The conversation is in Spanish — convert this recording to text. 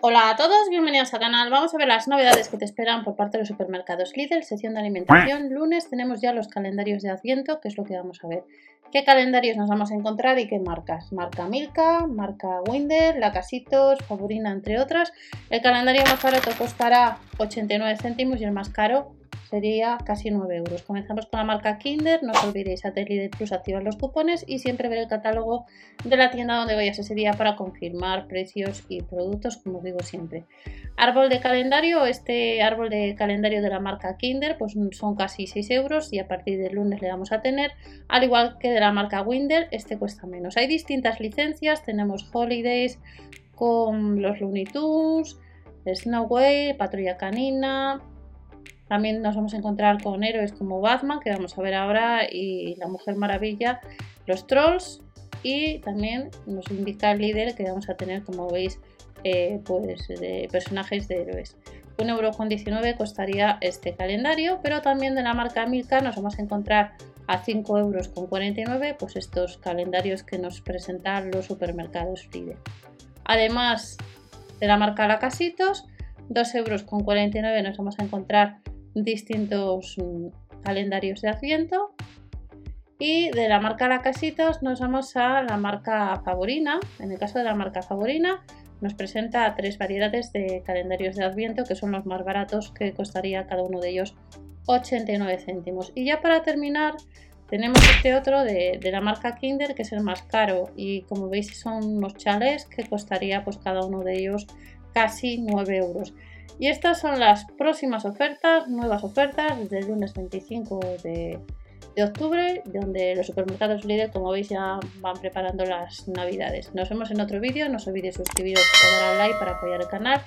Hola a todos, bienvenidos al canal. Vamos a ver las novedades que te esperan por parte de los supermercados Lidl, sección de alimentación. Lunes tenemos ya los calendarios de Adviento, que es lo que vamos a ver. ¿Qué calendarios nos vamos a encontrar y qué marcas? Marca Milka, marca Winder, Lacasitos, Favorina, entre otras. El calendario más barato costará 89 céntimos y el más caro sería casi 9 euros. Comenzamos con la marca Kinder, no os olvidéis a Lidl Plus activar los cupones y siempre ver el catálogo de la tienda donde vayas ese día para confirmar precios y productos, como os digo siempre. Árbol de calendario, este árbol de calendario de la marca Kinder, pues son casi 6 euros y a partir del lunes le vamos a tener, al igual que de la marca Winder, este cuesta menos. Hay distintas licencias, tenemos Holidays con los Looney Tunes, Snowway, Patrulla Canina, también nos vamos a encontrar con héroes como Batman, que vamos a ver ahora, y la Mujer Maravilla, los Trolls, y también nos indica el líder que vamos a tener, como veis, eh, pues de personajes de héroes. 1,19€ costaría este calendario, pero también de la marca Milka nos vamos a encontrar a 5,49€ pues estos calendarios que nos presentan los supermercados Lidl. Además de la marca Lacasitos, 2,49€ nos vamos a encontrar distintos mm, calendarios de Adviento. Y de la marca Lacasitos nos vamos a la marca Favorina. En el caso de la marca Favorina nos presenta tres variedades de calendarios de Adviento que son los más baratos que costaría cada uno de ellos 89 céntimos. Y ya para terminar tenemos este otro de, de, la marca Kinder que es el más caro y como veis son unos chales que costaría pues cada uno de ellos casi 9 euros. Y estas son las próximas ofertas, nuevas ofertas, desde el lunes 25 de, octubre, donde los supermercados líder, como veis, ya van preparando las navidades. Nos vemos en otro vídeo, no os olvidéis suscribiros y dar al like para apoyar el canal.